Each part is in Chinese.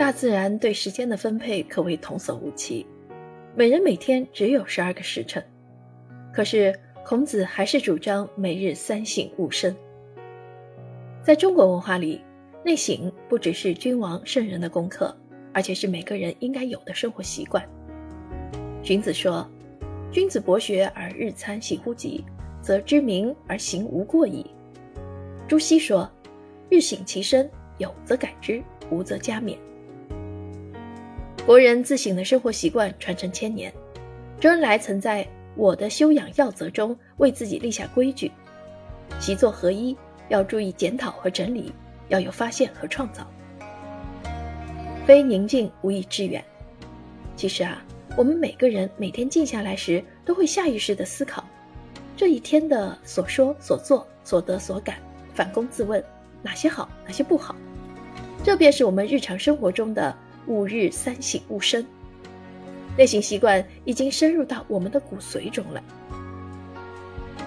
大自然对时间的分配可谓童叟无欺，每人每天只有十二个时辰。可是孔子还是主张每日三省吾身。在中国文化里，内省不只是君王圣人的功课，而且是每个人应该有的生活习惯。荀子说：“君子博学而日参省乎己，则知明而行无过矣。”朱熹说：“日省其身，有则改之，无则加勉。”国人自省的生活习惯传承千年。周恩来曾在《我的修养要则》中为自己立下规矩：习作合一，要注意检讨和整理，要有发现和创造。非宁静无以致远。其实啊。我们每个人每天静下来时，都会下意识地思考这一天的所说、所做、所得、所感，反躬自问哪些好，哪些不好。这便是我们日常生活中的吾日三省吾身。内省习惯已经深入到我们的骨髓中了。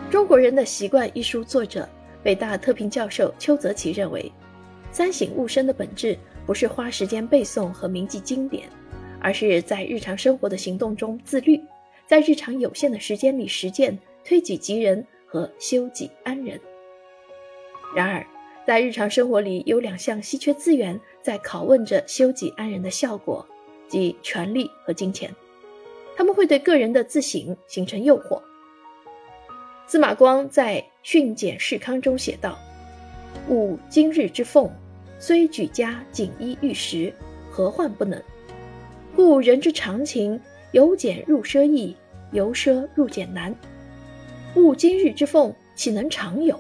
《中国人的习惯》一书作者、北大特聘教授邱泽奇认为，三省吾身的本质不是花时间背诵和铭记经典。而是在日常生活的行动中自律，在日常有限的时间里实践推己及人和修己安人。然而，在日常生活里有两项稀缺资源在拷问着修己安人的效果，即权力和金钱。他们会对个人的自省形成诱惑。司马光在《训俭示康》中写道：“吾今日之奉，虽举家锦衣玉食，何患不能？”故人之常情，由俭入奢易，由奢入俭难。吾今日之奉，岂能常有？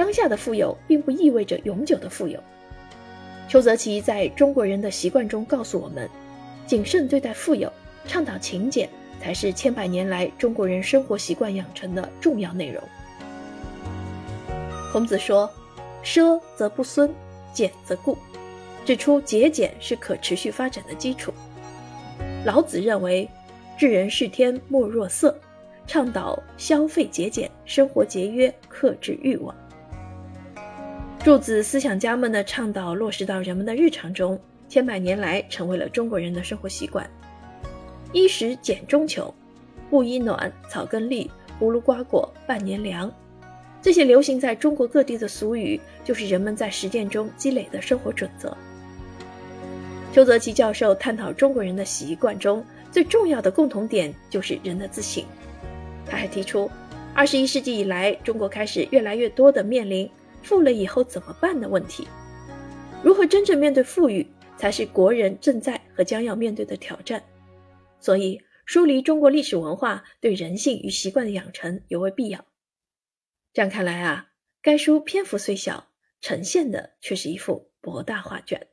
当下的富有，并不意味着永久的富有。邱泽奇在中国人的习惯中告诉我们，谨慎对待富有，倡导勤俭，才是千百年来中国人生活习惯养成的重要内容。孔子说：“奢则不孙，俭则固。”指出节俭是可持续发展的基础。老子认为，治人事天莫若色，倡导消费节俭、生活节约、克制欲望。柱子思想家们的倡导落实到人们的日常中，千百年来成为了中国人的生活习惯。衣食俭中求，布衣暖，草根绿，葫芦瓜果半年凉。这些流行在中国各地的俗语，就是人们在实践中积累的生活准则。邱泽奇教授探讨中国人的习惯中最重要的共同点就是人的自省。他还提出，二十一世纪以来，中国开始越来越多的面临富了以后怎么办的问题。如何真正面对富裕，才是国人正在和将要面对的挑战。所以，梳理中国历史文化对人性与习惯的养成尤为必要。这样看来啊，该书篇幅虽小，呈现的却是一幅博大画卷。